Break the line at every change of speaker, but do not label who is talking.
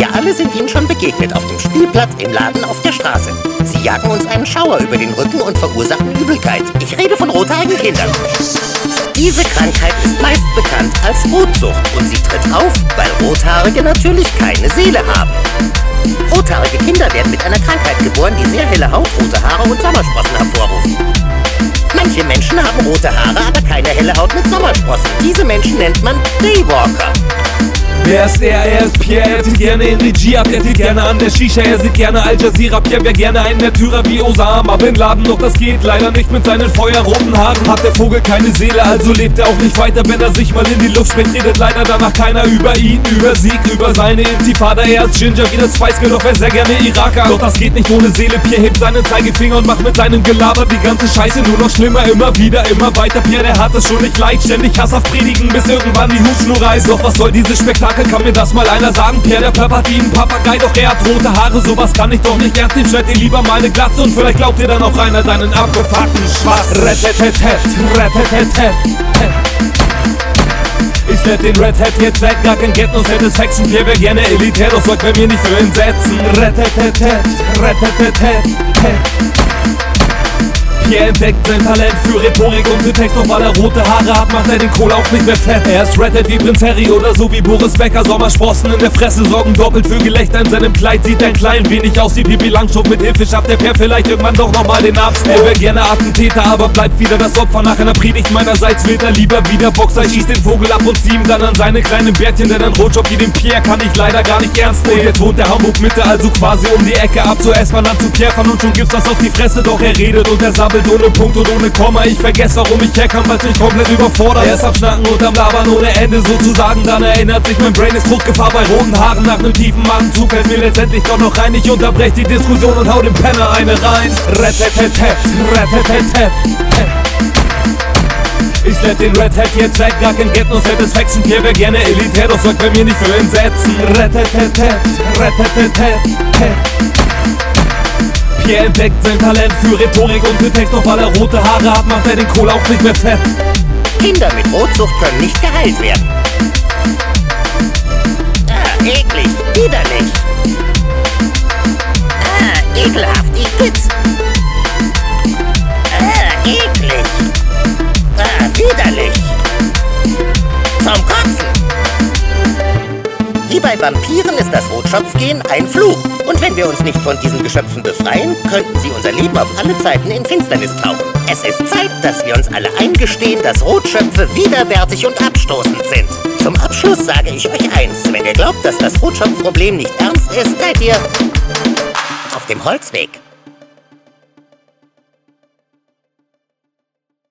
Wir alle sind ihnen schon begegnet, auf dem Spielplatz, im Laden, auf der Straße. Sie jagen uns einen Schauer über den Rücken und verursachen Übelkeit. Ich rede von rothaarigen Kindern. Diese Krankheit ist meist bekannt als Rotsucht und sie tritt auf, weil Rothaarige natürlich keine Seele haben. Rothaarige Kinder werden mit einer Krankheit geboren, die sehr helle Haut, rote Haare und Sommersprossen hervorruft. Manche Menschen haben rote Haare, aber keine helle Haut mit Sommersprossen. Diese Menschen nennt man Daywalker.
Wer ist er? Er ist Pierre, er sieht gerne in Regie ab, er sieht gerne an der Shisha, er sieht gerne Al Jazeera. Pierre wäre gerne ein Märtyrer wie Osama Bin Laden, doch das geht leider nicht mit seinen feuerroten Haaren. Hat der Vogel keine Seele, also lebt er auch nicht weiter, wenn er sich mal in die Luft springt. Redet leider danach keiner über ihn, über Sieg, über seine Intifada. Er ist Ginger wie das Spice Girl, doch er sehr gerne Iraker. Doch das geht nicht ohne Seele. Pierre hebt seinen Zeigefinger und macht mit seinem Gelaber die ganze Scheiße nur noch schlimmer. Immer wieder, immer weiter. Pierre, der hat es schon nicht leicht, ständig hasshaft predigen, bis irgendwann die Hufschnur reißt. Doch was soll dieses Spektakel? Kann mir das mal einer sagen? Pierre, der Pöppert wie ein Papagei, doch er hat rote Haare. Sowas kann ich doch nicht ernst nehmen. Schneid dir lieber mal eine Glatze und vielleicht glaubt dir dann auch einer deinen abgefuckten Schwarz. Rettetetet, rettetetet. Ich let den Red Hat jetzt weg, gar kein Get no Satisfaction Pierre wär gerne elitär, doch sorgt bei mir nicht für Entsetzen Rettetetet, rettetetet Pierre entdeckt sein Talent für Rhetorik und für Text, weil er rote Haare hat, macht er den Kohl auch nicht mehr fett. Er ist Red Hat wie Prinz Harry oder so wie Boris Becker. Sommersprossen in der Fresse sorgen doppelt für Gelächter. In seinem Kleid sieht ein klein wenig aus wie Pipi Langstrumpf. Mit Hilfe schafft der Pierre vielleicht irgendwann doch nochmal den Abschluss. Er wäre gerne Attentäter, aber bleibt wieder das Opfer. Nach einer Predigt meinerseits will er lieber wieder Boxer. Schießt den Vogel ab und zieht ihm dann an seine kleinen Bärtchen. Denn ein Rotjob wie den Pierre kann ich leider gar nicht ernst nehmen. Und jetzt wohnt der Hamburg-Mitte also quasi um die Ecke ab zur S-Bahn dann zu Pierre fahren und schon gibt's das auf die Fresse. Doch er redet und er sabbelt ohne Punkt und ohne Komma. Ich vergesse, warum ich herkam, weil mich komplett überfordert. Er ist am Schnacken und am Labern ohne Ende sozusagen. Dann erinnert sich mein Brain ist Druckgefahr bei roten Haaren. Nach nem tiefen Magenzug fällt mir letztendlich doch noch rein. Ich unterbreche die Diskussion und hau dem Penner eine rein. Rettetetet, rettetetet. Ich let den Red Hat jetzt weg, gar kein Get no Satisfaction Pierre wär gerne elitär, doch sorgt bei mir nicht für Entsetzen Rettetetet, rettetetet Pierre entdeckt sein Talent für Rhetorik und für Text, doch weil er rote Haare hat, macht er den Kohl auch nicht mehr fett
Kinder mit Rotsucht können nicht geheilt werden. Ah, eklig, widerlich. Ah, ekelhaft, Igitt. Ah, eklig. Ah, widerlich. Bei Vampiren ist das Rotschopfgehen ein Fluch. Und wenn wir uns nicht von diesen Geschöpfen befreien, könnten sie unser Leben auf alle Zeiten in Finsternis tauchen. Es ist Zeit, dass wir uns alle eingestehen, dass Rotschöpfe widerwärtig und abstoßend sind. Zum Abschluss sage ich euch eins. Wenn ihr glaubt, dass das Rotschopfproblem nicht ernst ist, seid ihr auf dem Holzweg.